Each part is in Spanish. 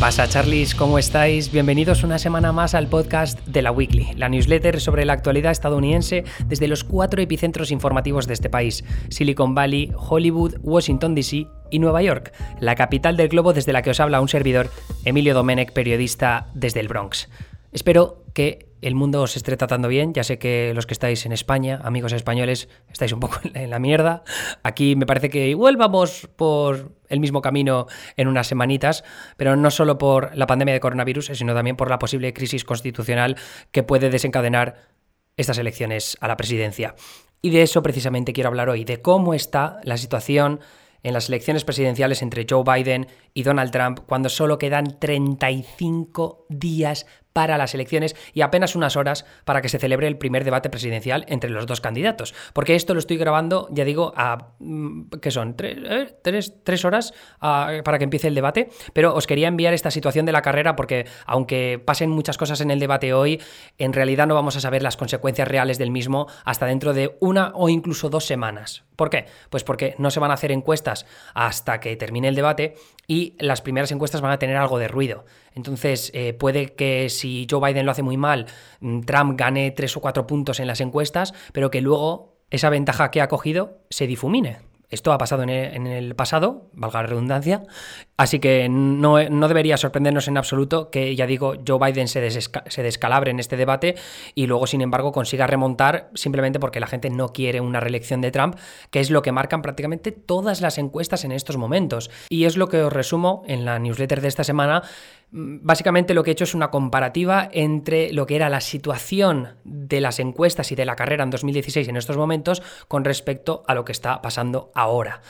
pasa, Charlies? ¿Cómo estáis? Bienvenidos una semana más al podcast de la Weekly, la newsletter sobre la actualidad estadounidense desde los cuatro epicentros informativos de este país: Silicon Valley, Hollywood, Washington DC y Nueva York, la capital del globo desde la que os habla un servidor, Emilio Domenech, periodista desde el Bronx. Espero que el mundo os esté tratando bien. Ya sé que los que estáis en España, amigos españoles, estáis un poco en la mierda. Aquí me parece que igual vamos por el mismo camino en unas semanitas, pero no solo por la pandemia de coronavirus, sino también por la posible crisis constitucional que puede desencadenar estas elecciones a la presidencia. Y de eso precisamente quiero hablar hoy, de cómo está la situación en las elecciones presidenciales entre Joe Biden y Donald Trump cuando solo quedan 35 días para las elecciones y apenas unas horas para que se celebre el primer debate presidencial entre los dos candidatos. Porque esto lo estoy grabando, ya digo, a... Mm, ¿qué son? ¿Tres, eh? horas para que empiece el debate? Pero os quería enviar esta situación de la carrera porque aunque pasen muchas cosas en el debate hoy, en realidad no vamos a saber las consecuencias reales del mismo hasta dentro de una o incluso dos semanas. ¿Por qué? Pues porque no se van a hacer encuestas hasta que termine el debate y las primeras encuestas van a tener algo de ruido. Entonces, eh, puede que si Joe Biden lo hace muy mal, mm, Trump gane tres o cuatro puntos en las encuestas, pero que luego esa ventaja que ha cogido se difumine. Esto ha pasado en el, pasado, valga la redundancia, así que no, debería sorprendernos en absoluto que, ya digo, Joe Biden se, descalabre en este debate y luego, sin embargo, consiga remontar simplemente porque la gente no quiere una reelección de Trump, que es lo que marcan prácticamente todas las encuestas en estos momentos. Y es lo que os resumo en la newsletter de esta semana, básicamente lo que he hecho es una comparativa entre lo que era la situación de las encuestas y de la carrera en 2016 en estos momentos con respecto a lo que está pasando ahora.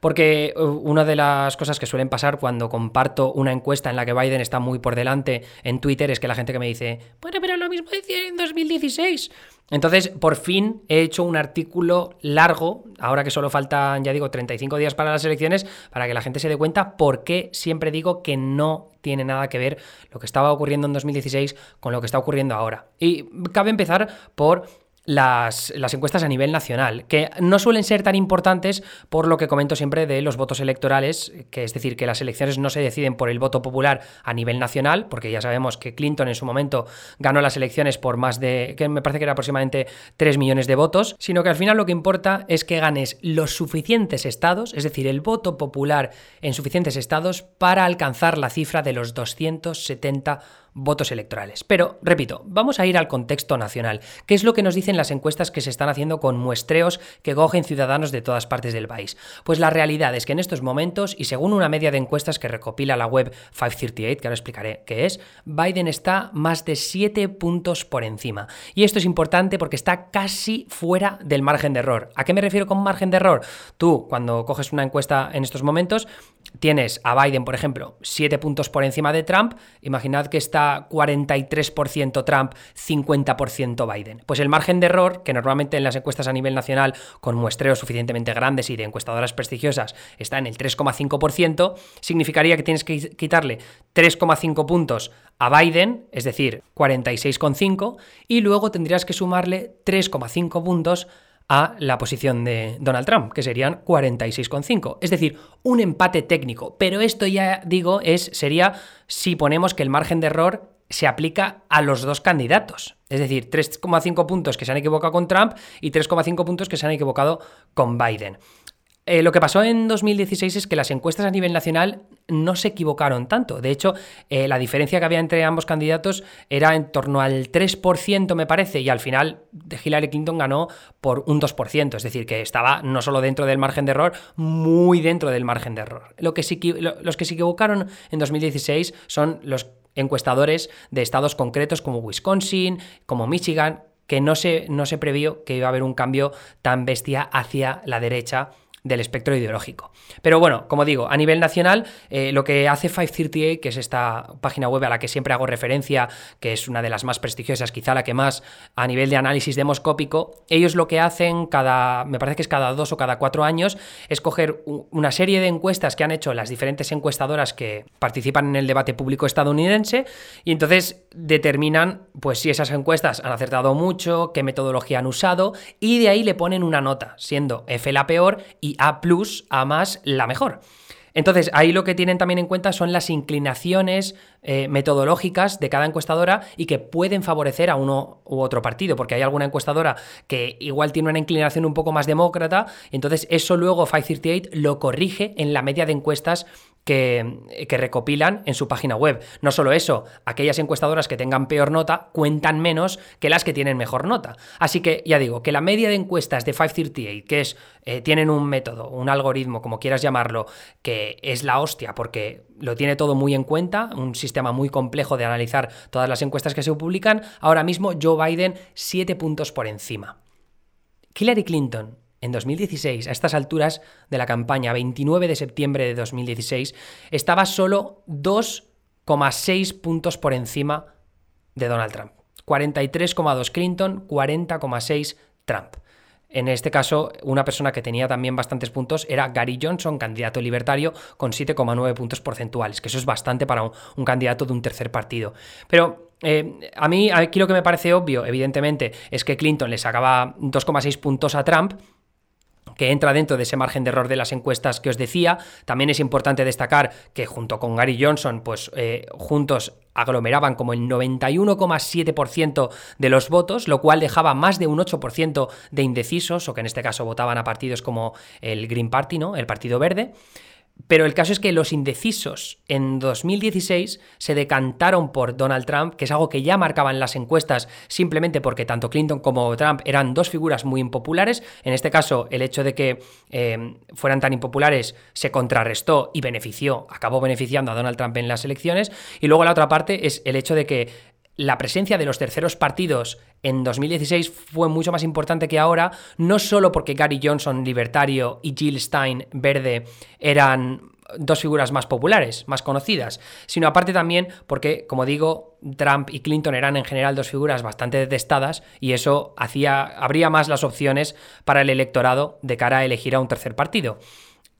Porque uh, una de las cosas que suelen pasar cuando comparto una encuesta en la que Biden está muy por delante en Twitter es que la gente que me dice, bueno, pero lo mismo decía en 2016. Entonces, por fin he hecho un artículo largo, ahora que solo faltan, ya digo, 35 días para las elecciones, para que la gente se dé cuenta por qué siempre digo que no tiene nada que ver lo que estaba ocurriendo en 2016 con lo que está ocurriendo ahora. Y cabe empezar por las, encuestas a nivel nacional, que no suelen ser tan importantes por lo que comento siempre de los votos electorales, que es decir, que las elecciones no se deciden por el voto popular a nivel nacional, porque ya sabemos que Clinton en su momento ganó las elecciones por más de, que me parece que era aproximadamente 3 millones de votos, sino que al final lo que importa es que ganes los suficientes estados, es decir, el voto popular en suficientes estados para alcanzar la cifra de los 270 votos electorales. Pero, repito, vamos a ir al contexto nacional. ¿Qué es lo que nos dicen las encuestas que se están haciendo con muestreos que cogen ciudadanos de todas partes del país? Pues la realidad es que en estos momentos, y según una media de encuestas que recopila la web 538, que ahora explicaré qué es, Biden está más de 7 puntos por encima. Y esto es importante porque está casi fuera del margen de error. ¿A qué me refiero con margen de error? Tú, cuando coges una encuesta en estos momentos, tienes a Biden, por ejemplo, 7 puntos por encima de Trump, imaginad que está 43% Trump, 50% Biden. Pues el margen de error, que normalmente en las encuestas a nivel nacional, con muestreos suficientemente grandes y de encuestadoras prestigiosas, está en el 3,5%, significaría que tienes que quitarle 3,5 puntos a Biden, es decir, 46,5, y luego tendrías que sumarle 3,5 puntos a la posición de Donald Trump, que serían 46,5. Es decir, un empate técnico. Pero esto ya digo, es, sería si ponemos que el margen de error se aplica a los dos candidatos. Es decir, 3,5 puntos que se han equivocado con Trump y 3,5 puntos que se han equivocado con Biden. Eh, lo que pasó en 2016 es que las encuestas a nivel nacional no se equivocaron tanto. De hecho, eh, la diferencia que había entre ambos candidatos era en torno al 3%, me parece, y al final Hillary Clinton ganó por un 2%. Es decir, que estaba no solo dentro del margen de error, muy dentro del margen de error. Lo que los que se equivocaron en 2016 son los encuestadores de estados concretos como Wisconsin, como Michigan, que no se, no se previó que iba a haber un cambio tan bestia hacia la derecha del espectro ideológico. Pero bueno, como digo, a nivel nacional, eh, lo que hace 538, que es esta página web a la que siempre hago referencia, que es una de las más prestigiosas, quizá la que más a nivel de análisis demoscópico, ellos lo que hacen cada, me parece que es cada dos o cada cuatro años, es coger una serie de encuestas que han hecho las diferentes encuestadoras que participan en el debate público estadounidense y entonces determinan pues si esas encuestas han acertado mucho, qué metodología han usado y de ahí le ponen una nota, siendo F la peor y a plus, A más, la mejor. Entonces, ahí lo que tienen también en cuenta son las inclinaciones eh, metodológicas de cada encuestadora y que pueden favorecer a uno u otro partido, porque hay alguna encuestadora que igual tiene una inclinación un poco más demócrata, y entonces eso luego 538 lo corrige en la media de encuestas que, recopilan en su página web. No solo eso, aquellas encuestadoras que tengan peor nota cuentan menos que las que tienen mejor nota. Así que ya digo, que la media de encuestas de 538, que es, eh, tienen un método, un algoritmo, como quieras llamarlo, que es la hostia porque lo tiene todo muy en cuenta, un sistema muy complejo de analizar todas las encuestas que se publican, ahora mismo Joe Biden 7 puntos por encima. Hillary Clinton en 2016, a estas alturas de la campaña, 29 de septiembre de 2016, estaba solo 2,6 puntos por encima de Donald Trump. 43,2 Clinton, 40,6 Trump. En este caso, una persona que tenía también bastantes puntos era Gary Johnson, candidato libertario, con 7,9 puntos porcentuales, que eso es bastante para un, candidato de un tercer partido. Pero eh, a mí aquí lo que me parece obvio, evidentemente, es que Clinton le sacaba 2,6 puntos a Trump, que entra dentro de ese margen de error de las encuestas que os decía. También es importante destacar que junto con Gary Johnson, pues eh, juntos aglomeraban como el 91,7% de los votos, lo cual dejaba más de un 8% de indecisos, o que en este caso votaban a partidos como el Green Party, ¿no? El Partido Verde. Pero el caso es que los indecisos en 2016 se decantaron por Donald Trump, que es algo que ya marcaban las encuestas simplemente porque tanto Clinton como Trump eran dos figuras muy impopulares. En este caso, el hecho de que eh, fueran tan impopulares se contrarrestó y benefició, acabó beneficiando a Donald Trump en las elecciones. Y luego la otra parte es el hecho de que la presencia de los terceros partidos en 2016 fue mucho más importante que ahora, no solo porque Gary Johnson, libertario, y Jill Stein, verde, eran dos figuras más populares, más conocidas, sino aparte también porque, como digo, Trump y Clinton eran en general dos figuras bastante detestadas y eso hacía, habría más las opciones para el electorado de cara a elegir a un tercer partido.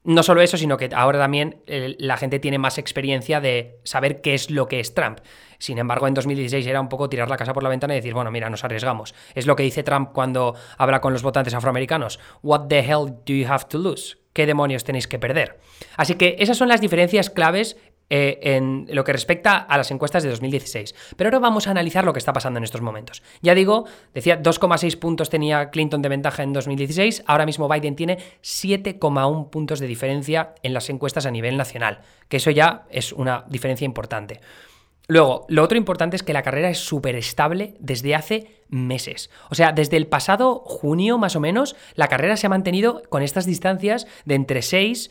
No solo eso, sino que ahora también eh, la gente tiene más experiencia de saber qué es lo que es Trump. Sin embargo, en 2016 era un poco tirar la casa por la ventana y decir, bueno, mira, nos arriesgamos. Es lo que dice Trump cuando habla con los votantes afroamericanos. What the hell do you have to lose? ¿Qué demonios tenéis que perder? Así que esas son las diferencias claves eh, en lo que respecta a las encuestas de 2016. Pero ahora vamos a analizar lo que está pasando en estos momentos. Ya digo, decía 2,6 puntos tenía Clinton de ventaja en 2016, ahora mismo Biden tiene 7,1 puntos de diferencia en las encuestas a nivel nacional, que eso ya es una diferencia importante. Luego, lo otro importante es que la carrera es súper estable desde hace meses. O sea, desde el pasado junio más o menos, la carrera se ha mantenido con estas distancias de entre 6,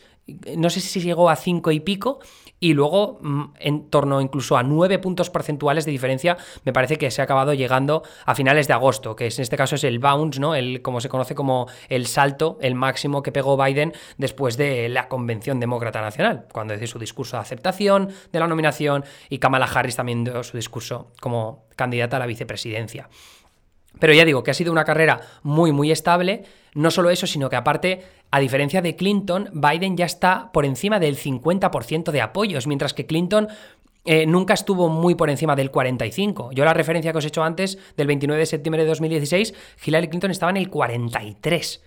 no sé si llegó a 5 y pico, y luego mm, en torno incluso a 9 puntos porcentuales de diferencia, me parece que se ha acabado llegando a finales de agosto, que en este caso es el bounce, ¿no? El, como se conoce como el salto, el máximo que pegó Biden después de la Convención Demócrata Nacional, cuando hizo su discurso de aceptación de la nominación y Kamala Harris también dio su discurso como candidata a la vicepresidencia. Pero ya digo que ha sido una carrera muy, muy estable. No solo eso, sino que aparte, a diferencia de Clinton, Biden ya está por encima del 50% de apoyos, mientras que Clinton eh, nunca estuvo muy por encima del 45. Yo la referencia que os he hecho antes, del 29 de septiembre de 2016, Hillary Clinton estaba en el 43.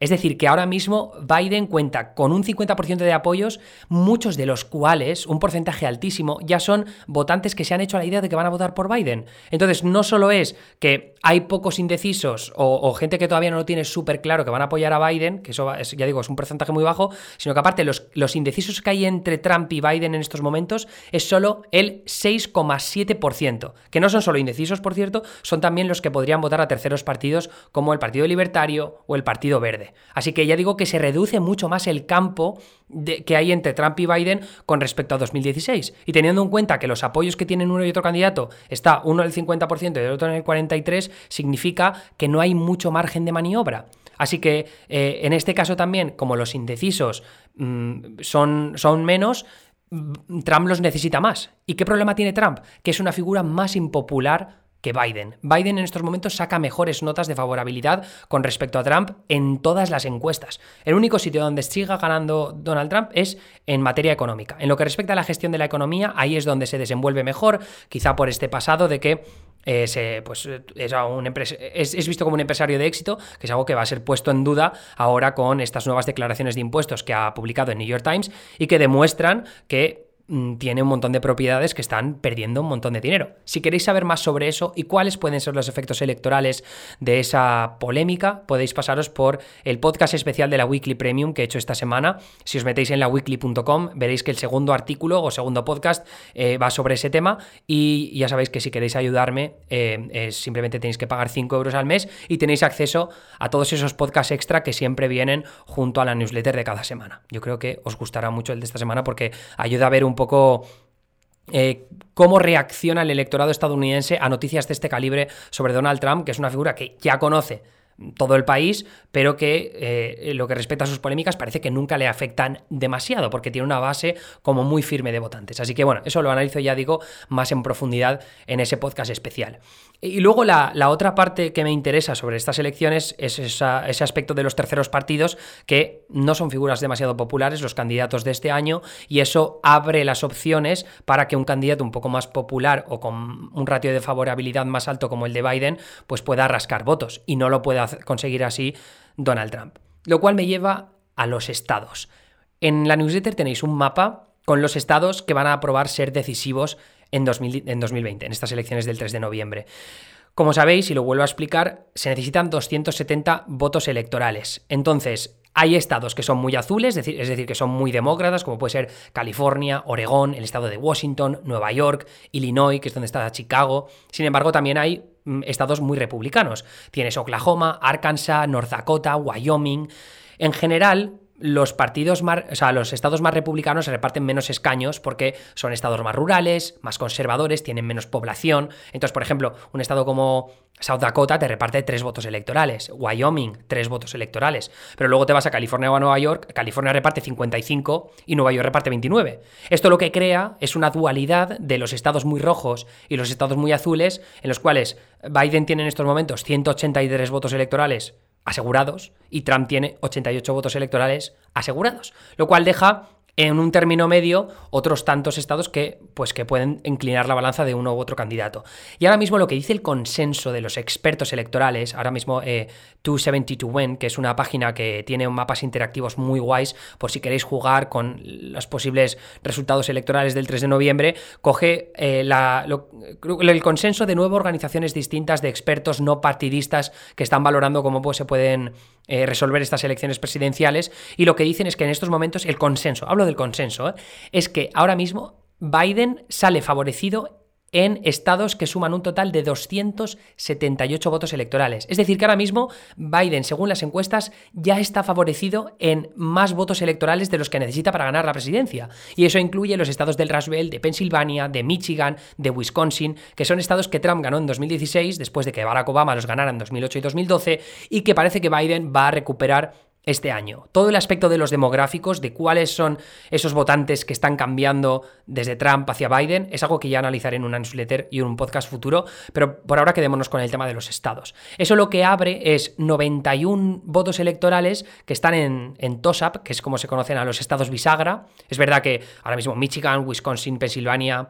Es decir, que ahora mismo Biden cuenta con un 50% de apoyos, muchos de los cuales, un porcentaje altísimo, ya son votantes que se han hecho la idea de que van a votar por Biden. Entonces, no solo es que hay pocos indecisos o, gente que todavía no lo tiene súper claro que van a apoyar a Biden, que eso ya digo es un porcentaje muy bajo, sino que aparte los, los indecisos que hay entre Trump y Biden en estos momentos es solo el 6,7%, que no son solo indecisos, por cierto, son también los que podrían votar a terceros partidos como el Partido Libertario o el Partido Verde. Así que ya digo que se reduce mucho más el campo que hay entre Trump y Biden con respecto a 2016. Y teniendo en cuenta que los apoyos que tienen uno y otro candidato está uno en el 50% y el otro en el 43%, significa que no hay mucho margen de maniobra. Así que eh, en este caso también, como los indecisos mm, son, son menos, mm, Trump los necesita más. ¿Y qué problema tiene Trump? Que es una figura más impopular que Biden. Biden en estos momentos saca mejores notas de favorabilidad con respecto a Trump en todas las encuestas. El único sitio donde siga ganando Donald Trump es en materia económica. En lo que respecta a la gestión de la economía, ahí es donde se desenvuelve mejor, quizá por este pasado de que es, pues, es, un es, visto como un empresario de éxito, que es algo que va a ser puesto en duda ahora con estas nuevas declaraciones de impuestos que ha publicado en New York Times y que demuestran que tiene un montón de propiedades que están perdiendo un montón de dinero. Si queréis saber más sobre eso y cuáles pueden ser los efectos electorales de esa polémica, podéis pasaros por el podcast especial de la Weekly Premium que he hecho esta semana. Si os metéis en la weekly.com veréis que el segundo artículo o segundo podcast eh, va sobre ese tema y ya sabéis que si queréis ayudarme eh, simplemente tenéis que pagar 5 euros al mes y tenéis acceso a todos esos podcasts extra que siempre vienen junto a la newsletter de cada semana. Yo creo que os gustará mucho el de esta semana porque ayuda a ver un un poco eh, cómo reacciona el electorado estadounidense a noticias de este calibre sobre Donald Trump, que es una figura que ya conoce todo el país, pero que eh, lo que respecta a sus polémicas parece que nunca le afectan demasiado, porque tiene una base como muy firme de votantes. Así que bueno, eso lo analizo ya digo más en profundidad en ese podcast especial. Y luego la, otra parte que me interesa sobre estas elecciones es ese aspecto de los terceros partidos, que no son figuras demasiado populares los candidatos de este año, y eso abre las opciones para que un candidato un poco más popular o con un ratio de favorabilidad más alto como el de Biden, pues pueda rascar votos y no lo pueda conseguir así Donald Trump. Lo cual me lleva a los estados. En la newsletter tenéis un mapa con los estados que van a aprobar ser decisivos en, 2020, en estas elecciones del 3 de noviembre. Como sabéis, y lo vuelvo a explicar, se necesitan 270 votos electorales. Entonces, hay estados que son muy azules, es decir, que son muy demócratas, como puede ser California, Oregón, el estado de Washington, Nueva York, Illinois, que es donde está Chicago. Sin embargo, también hay mm, estados muy republicanos. Tienes Oklahoma, Arkansas, North Dakota, Wyoming. En general, los partidos más, o sea, los estados más republicanos se reparten menos escaños porque son estados más rurales, más conservadores, tienen menos población. Entonces, por ejemplo, un estado como South Dakota te reparte tres votos electorales, Wyoming tres votos electorales, pero luego te vas a California o a Nueva York, California reparte 55 y Nueva York reparte 29. Esto lo que crea es una dualidad de los estados muy rojos y los estados muy azules, en los cuales Biden tiene en estos momentos 183 votos electorales asegurados y Trump tiene 88 votos electorales asegurados, lo cual deja en un término medio otros tantos estados que, pues, que pueden inclinar la balanza de uno u otro candidato. Y ahora mismo lo que dice el consenso de los expertos electorales, ahora mismo eh, 272 Win, que es una página que tiene mapas interactivos muy guays por si queréis jugar con los posibles resultados electorales del 3 de noviembre, coge eh, el consenso de nueve organizaciones distintas de expertos no partidistas que están valorando cómo pues, se pueden eh, resolver estas elecciones presidenciales y lo que dicen es que en estos momentos el consenso, hablo del consenso, ¿eh? es que ahora mismo Biden sale favorecido en estados que suman un total de 278 votos electorales. Es decir, que ahora mismo Biden, según las encuestas, ya está favorecido en más votos electorales de los que necesita para ganar la presidencia. Y eso incluye los estados del Rust de Pensilvania, de Michigan, de Wisconsin, que son estados que Trump ganó en 2016, después de que Barack Obama los ganara en 2008 y 2012, y que parece que Biden va a recuperar este año. Todo el aspecto de los demográficos, de cuáles son esos votantes que están cambiando desde Trump hacia Biden, es algo que ya analizaré en una newsletter y en un podcast futuro, pero por ahora quedémonos con el tema de los estados. Eso lo que abre es 91 votos electorales que están en, en TOSAP, que es como se conocen a los estados bisagra. Es verdad que ahora mismo Michigan, Wisconsin, Pensilvania,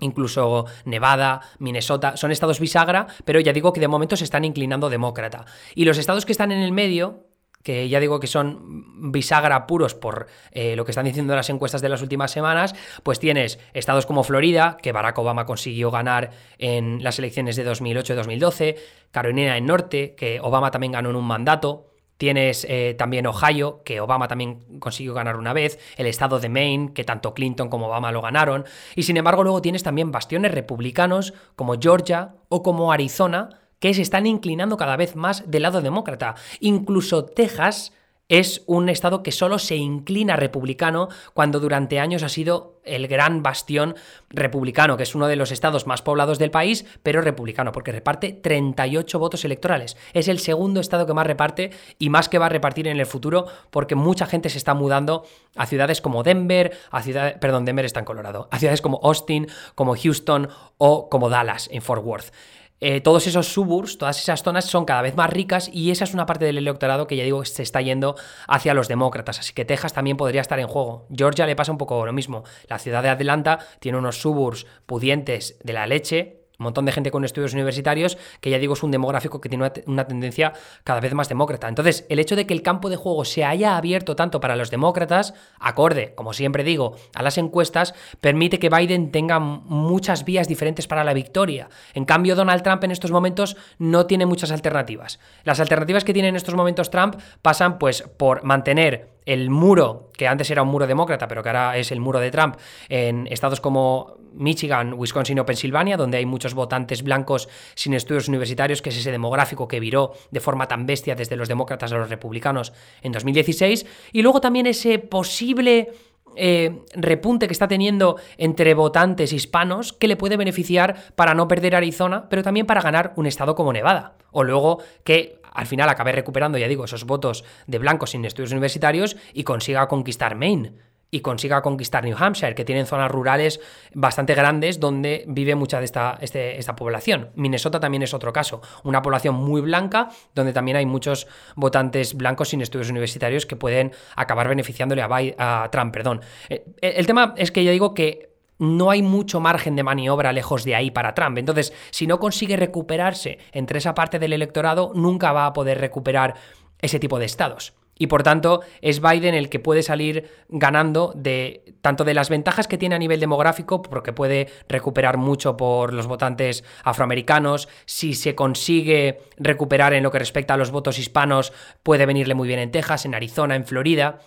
Incluso Nevada, Minnesota, son estados bisagra, pero ya digo que de momento se están inclinando demócrata. Y los estados que están en el medio, que ya digo que son bisagra puros por eh, lo que están diciendo las encuestas de las últimas semanas, pues tienes estados como Florida, que Barack Obama consiguió ganar en las elecciones de 2008-2012, Carolina del Norte, que Obama también ganó en un mandato, Tienes eh, también Ohio, que Obama también consiguió ganar una vez, el estado de Maine, que tanto Clinton como Obama lo ganaron, y sin embargo luego tienes también bastiones republicanos como Georgia o como Arizona, que se están inclinando cada vez más del lado demócrata. Incluso Texas es un estado que solo se inclina republicano cuando durante años ha sido el gran bastión republicano, que es uno de los estados más poblados del país, pero republicano, porque reparte 38 votos electorales. Es el segundo estado que más reparte y más que va a repartir en el futuro, porque mucha gente se está mudando a ciudades como Denver, a ciudades, perdón, Denver está en Colorado, a ciudades como Austin, como Houston o como Dallas en Fort Worth. Eh, todos esos suburbs, todas esas zonas son cada vez más ricas y esa es una parte del electorado que ya digo se está yendo hacia los demócratas, así que Texas también podría estar en juego. Georgia le pasa un poco lo mismo. La ciudad de Atlanta tiene unos suburbs pudientes de la leche, un montón de gente con estudios universitarios, que ya digo es un demográfico que tiene una, tendencia cada vez más demócrata. Entonces, el hecho de que el campo de juego se haya abierto tanto para los demócratas, acorde, como siempre digo, a las encuestas, permite que Biden tenga muchas vías diferentes para la victoria. En cambio, Donald Trump en estos momentos no tiene muchas alternativas. Las alternativas que tiene en estos momentos Trump pasan pues por mantener el muro, que antes era un muro demócrata, pero que ahora es el muro de Trump, en estados como Michigan, Wisconsin o Pensilvania, donde hay muchos votantes blancos sin estudios universitarios, que es ese demográfico que viró de forma tan bestia desde los demócratas a los republicanos en 2016, y luego también ese posible eh, repunte que está teniendo entre votantes hispanos que le puede beneficiar para no perder Arizona, pero también para ganar un estado como Nevada. O luego que al final acabe recuperando, ya digo, esos votos de blancos sin estudios universitarios y consiga conquistar Maine y consiga conquistar New Hampshire, que tienen zonas rurales bastante grandes donde vive mucha de esta, este, esta población. Minnesota también es otro caso, una población muy blanca donde también hay muchos votantes blancos sin estudios universitarios que pueden acabar beneficiándole a, a Trump. Perdón. Eh, el tema es que ya digo que no hay mucho margen de maniobra lejos de ahí para Trump. Entonces, si no consigue recuperarse entre esa parte del electorado, nunca va a poder recuperar ese tipo de estados. Y por tanto, es Biden el que puede salir ganando de tanto de las ventajas que tiene a nivel demográfico, porque puede recuperar mucho por los votantes afroamericanos. Si se consigue recuperar en lo que respecta a los votos hispanos, puede venirle muy bien en Texas, en Arizona, en Florida.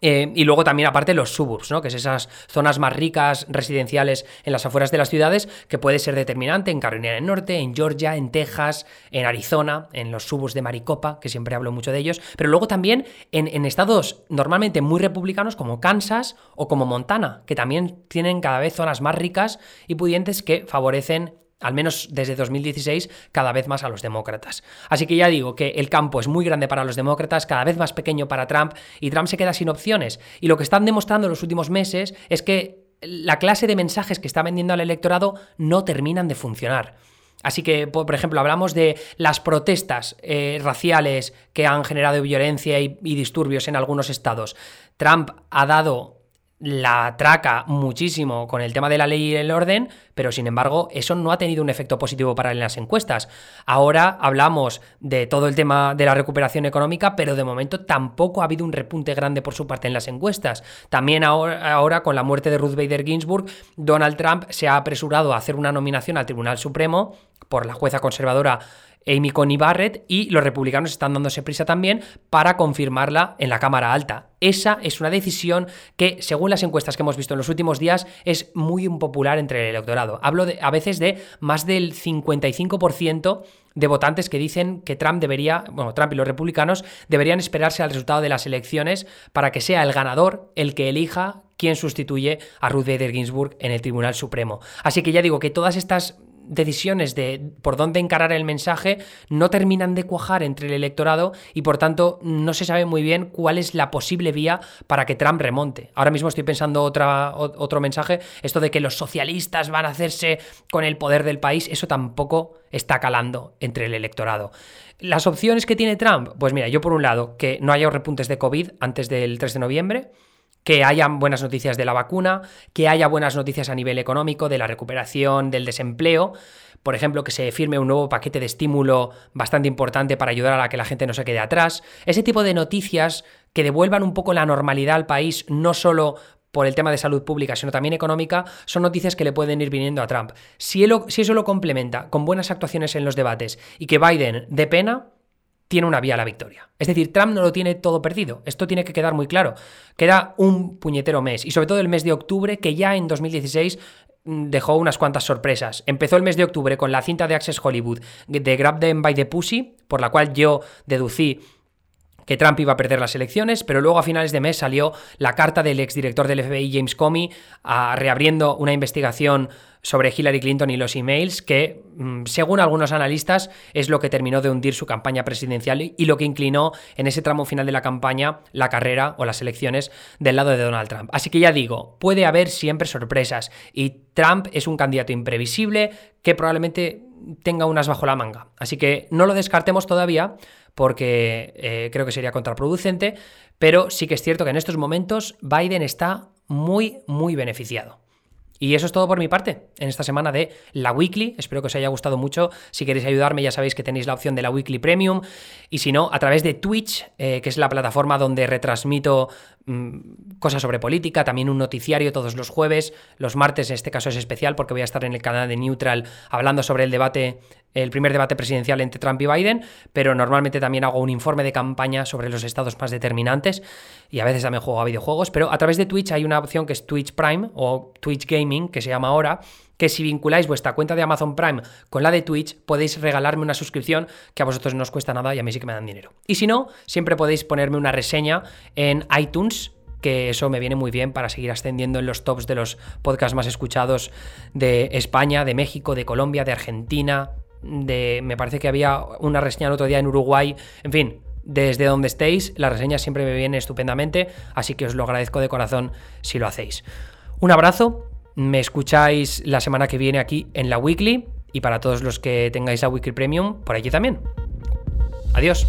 Eh, y luego también, aparte, los suburbs, ¿no? que es esas zonas más ricas residenciales en las afueras de las ciudades, que puede ser determinante en Carolina del Norte, en Georgia, en Texas, en Arizona, en los suburbs de Maricopa, que siempre hablo mucho de ellos, pero luego también en, en estados normalmente muy republicanos como Kansas o como Montana, que también tienen cada vez zonas más ricas y pudientes que favorecen al menos desde 2016, cada vez más a los demócratas. Así que ya digo que el campo es muy grande para los demócratas, cada vez más pequeño para Trump, y Trump se queda sin opciones. Y lo que están demostrando en los últimos meses es que la clase de mensajes que está vendiendo al electorado no terminan de funcionar. Así que, por ejemplo, hablamos de las protestas eh, raciales que han generado violencia y disturbios en algunos estados. Trump ha dado la traca muchísimo con el tema de la ley y el orden, pero sin embargo eso no ha tenido un efecto positivo para las encuestas. Ahora hablamos de todo el tema de la recuperación económica, pero de momento tampoco ha habido un repunte grande por su parte en las encuestas. También ahora, ahora con la muerte de Ruth Bader Ginsburg, Donald Trump se ha apresurado a hacer una nominación al Tribunal Supremo por la jueza conservadora Amy Coney Barrett y los republicanos están dándose prisa también para confirmarla en la Cámara Alta. Esa es una decisión que, según las encuestas que hemos visto en los últimos días, es muy impopular entre el electorado. Hablo a veces de más del 55% de votantes que dicen que Trump debería, bueno, Trump y los republicanos deberían esperarse al resultado de las elecciones para que sea el ganador el que elija quién sustituye a Ruth Bader Ginsburg en el Tribunal Supremo. Así que ya digo que todas estas decisiones de por dónde encarar el mensaje no terminan de cuajar entre el electorado y por tanto no se sabe muy bien cuál es la posible vía para que Trump remonte. Ahora mismo estoy pensando otro mensaje, esto de que los socialistas van a hacerse con el poder del país, eso tampoco está calando entre el electorado. Las opciones que tiene Trump, pues mira, yo por un lado, que no haya repuntes de COVID antes del 3 de noviembre, que haya buenas noticias de la vacuna, que haya buenas noticias a nivel económico, de la recuperación, del desempleo. Por ejemplo, que se firme un nuevo paquete de estímulo bastante importante para ayudar a que la gente no se quede atrás. Ese tipo de noticias que devuelvan un poco la normalidad al país, no solo por el tema de salud pública, sino también económica, son noticias que le pueden ir viniendo a Trump. Si, si eso lo complementa con buenas actuaciones en los debates y que Biden dé pena, tiene una vía a la victoria. Es decir, Trump no lo tiene todo perdido. Esto tiene que quedar muy claro. Queda un puñetero mes, y sobre todo el mes de octubre, que ya en 2016 mm, dejó unas cuantas sorpresas. Empezó el mes de octubre con la cinta de Access Hollywood de Grab Them by the Pussy, por la cual yo deducí que Trump iba a perder las elecciones, pero luego a finales de mes salió la carta del exdirector del FBI, James Comey, reabriendo una investigación sobre Hillary Clinton y los emails, que, mm, según algunos analistas, es lo que terminó de hundir su campaña presidencial y lo que inclinó en ese tramo final de la campaña la carrera o las elecciones del lado de Donald Trump. Así que ya digo, puede haber siempre sorpresas y Trump es un candidato imprevisible que probablemente tenga unas bajo la manga. Así que no lo descartemos todavía porque eh, creo que sería contraproducente, pero sí que es cierto que en estos momentos Biden está muy, muy beneficiado. Y eso es todo por mi parte en esta semana de la Weekly. Espero que os haya gustado mucho. Si queréis ayudarme, ya sabéis que tenéis la opción de la Weekly Premium. Y si no, a través de Twitch, eh, que es la plataforma donde retransmito mm, cosas sobre política, también un noticiario todos los jueves. Los martes, en este caso, es especial porque voy a estar en el canal de Neutral hablando sobre el debate el primer debate presidencial entre Trump y Biden, pero normalmente también hago un informe de campaña sobre los estados más determinantes y a veces también juego a videojuegos, pero a través de Twitch hay una opción que es Twitch Prime o Twitch Gaming, que se llama ahora, que si vinculáis vuestra cuenta de Amazon Prime con la de Twitch, podéis regalarme una suscripción que a vosotros no os cuesta nada y a mí sí que me dan dinero. Y si no, siempre podéis ponerme una reseña en iTunes que eso me viene muy bien para seguir ascendiendo en los tops de los podcasts más escuchados de España, de México, de Colombia, de Argentina, de, me parece que había una reseña el otro día en Uruguay, en fin, desde donde estéis, la reseña siempre me viene estupendamente, así que os lo agradezco de corazón si lo hacéis. Un abrazo, me escucháis la semana que viene aquí en la Weekly y para todos los que tengáis la Weekly Premium, por allí también. Adiós.